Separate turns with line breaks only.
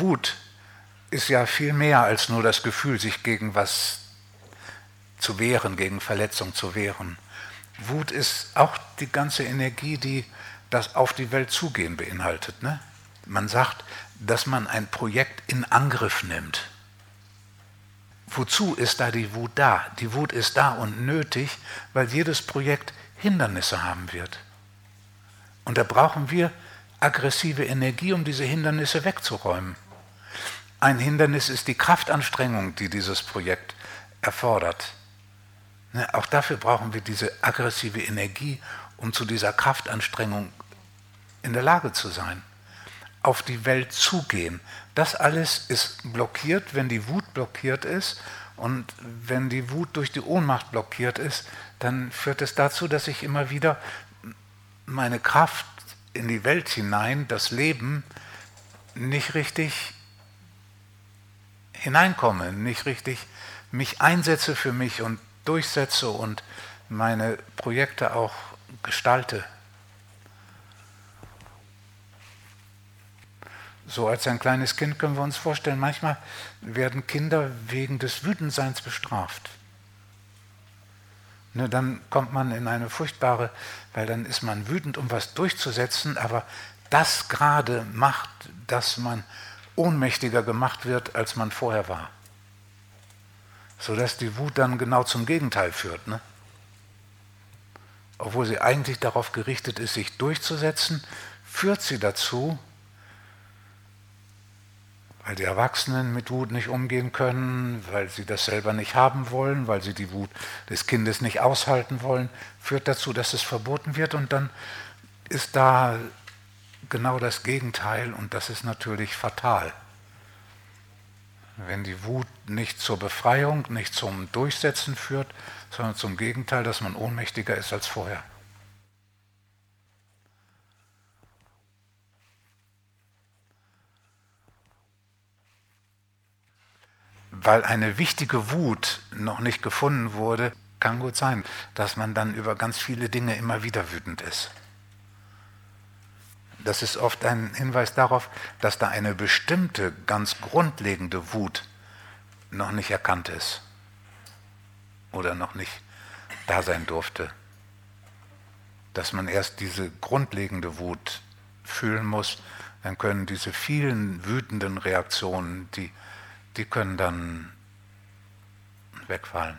Wut ist ja viel mehr als nur das Gefühl, sich gegen was zu wehren, gegen Verletzung zu wehren. Wut ist auch die ganze Energie, die das auf die Welt zugehen beinhaltet. Ne? Man sagt, dass man ein Projekt in Angriff nimmt. Wozu ist da die Wut da? Die Wut ist da und nötig, weil jedes Projekt Hindernisse haben wird. Und da brauchen wir aggressive Energie, um diese Hindernisse wegzuräumen. Ein Hindernis ist die Kraftanstrengung, die dieses Projekt erfordert. Ne, auch dafür brauchen wir diese aggressive Energie, um zu dieser Kraftanstrengung in der Lage zu sein. Auf die Welt zugehen. Das alles ist blockiert, wenn die Wut blockiert ist. Und wenn die Wut durch die Ohnmacht blockiert ist, dann führt es dazu, dass ich immer wieder meine Kraft in die Welt hinein, das Leben, nicht richtig hineinkomme, nicht richtig mich einsetze für mich und durchsetze und meine Projekte auch gestalte. So als ein kleines Kind können wir uns vorstellen, manchmal werden Kinder wegen des Wütendseins bestraft. Ne, dann kommt man in eine furchtbare, weil dann ist man wütend, um was durchzusetzen, aber das gerade macht, dass man ohnmächtiger gemacht wird, als man vorher war. Sodass die Wut dann genau zum Gegenteil führt. Ne? Obwohl sie eigentlich darauf gerichtet ist, sich durchzusetzen, führt sie dazu, weil die Erwachsenen mit Wut nicht umgehen können, weil sie das selber nicht haben wollen, weil sie die Wut des Kindes nicht aushalten wollen, führt dazu, dass es verboten wird und dann ist da genau das Gegenteil und das ist natürlich fatal. Wenn die Wut nicht zur Befreiung, nicht zum Durchsetzen führt, sondern zum Gegenteil, dass man ohnmächtiger ist als vorher. weil eine wichtige Wut noch nicht gefunden wurde, kann gut sein, dass man dann über ganz viele Dinge immer wieder wütend ist. Das ist oft ein Hinweis darauf, dass da eine bestimmte, ganz grundlegende Wut noch nicht erkannt ist oder noch nicht da sein durfte. Dass man erst diese grundlegende Wut fühlen muss, dann können diese vielen wütenden Reaktionen, die die können dann wegfallen.